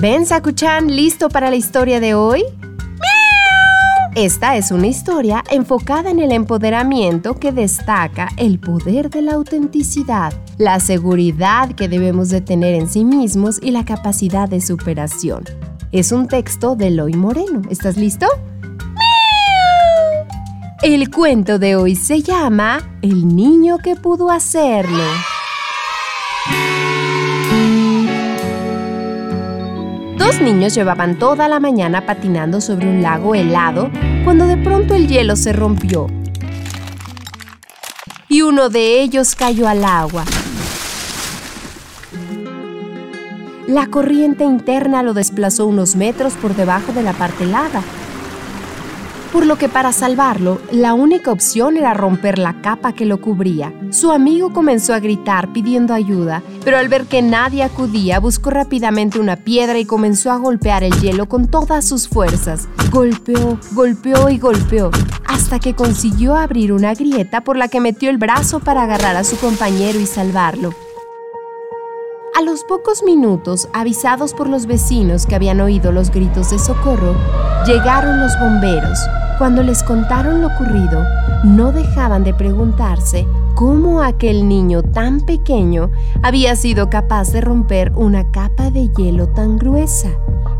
¿Ven, Sakuchan, listo para la historia de hoy? Esta es una historia enfocada en el empoderamiento que destaca el poder de la autenticidad, la seguridad que debemos de tener en sí mismos y la capacidad de superación. Es un texto de Eloy Moreno. ¿Estás listo? El cuento de hoy se llama El niño que pudo hacerlo. Dos niños llevaban toda la mañana patinando sobre un lago helado cuando de pronto el hielo se rompió y uno de ellos cayó al agua. La corriente interna lo desplazó unos metros por debajo de la parte helada por lo que para salvarlo, la única opción era romper la capa que lo cubría. Su amigo comenzó a gritar pidiendo ayuda, pero al ver que nadie acudía, buscó rápidamente una piedra y comenzó a golpear el hielo con todas sus fuerzas. Golpeó, golpeó y golpeó, hasta que consiguió abrir una grieta por la que metió el brazo para agarrar a su compañero y salvarlo. A los pocos minutos, avisados por los vecinos que habían oído los gritos de socorro, llegaron los bomberos. Cuando les contaron lo ocurrido, no dejaban de preguntarse cómo aquel niño tan pequeño había sido capaz de romper una capa de hielo tan gruesa.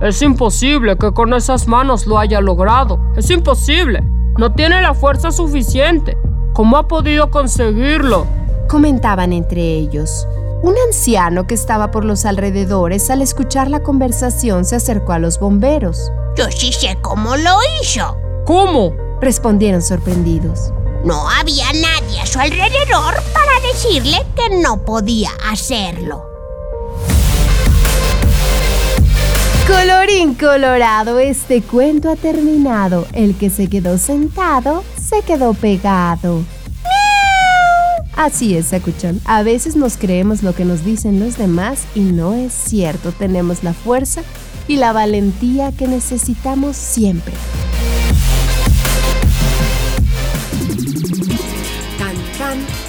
Es imposible que con esas manos lo haya logrado. Es imposible. No tiene la fuerza suficiente. ¿Cómo ha podido conseguirlo? Comentaban entre ellos. Un anciano que estaba por los alrededores al escuchar la conversación se acercó a los bomberos. Yo sí sé cómo lo hizo. ¿Cómo? Respondieron sorprendidos. No había nadie a su alrededor para decirle que no podía hacerlo. Colorín colorado, este cuento ha terminado. El que se quedó sentado, se quedó pegado. Así es, Sakuchan. A veces nos creemos lo que nos dicen los demás y no es cierto. Tenemos la fuerza y la valentía que necesitamos siempre. Can, can.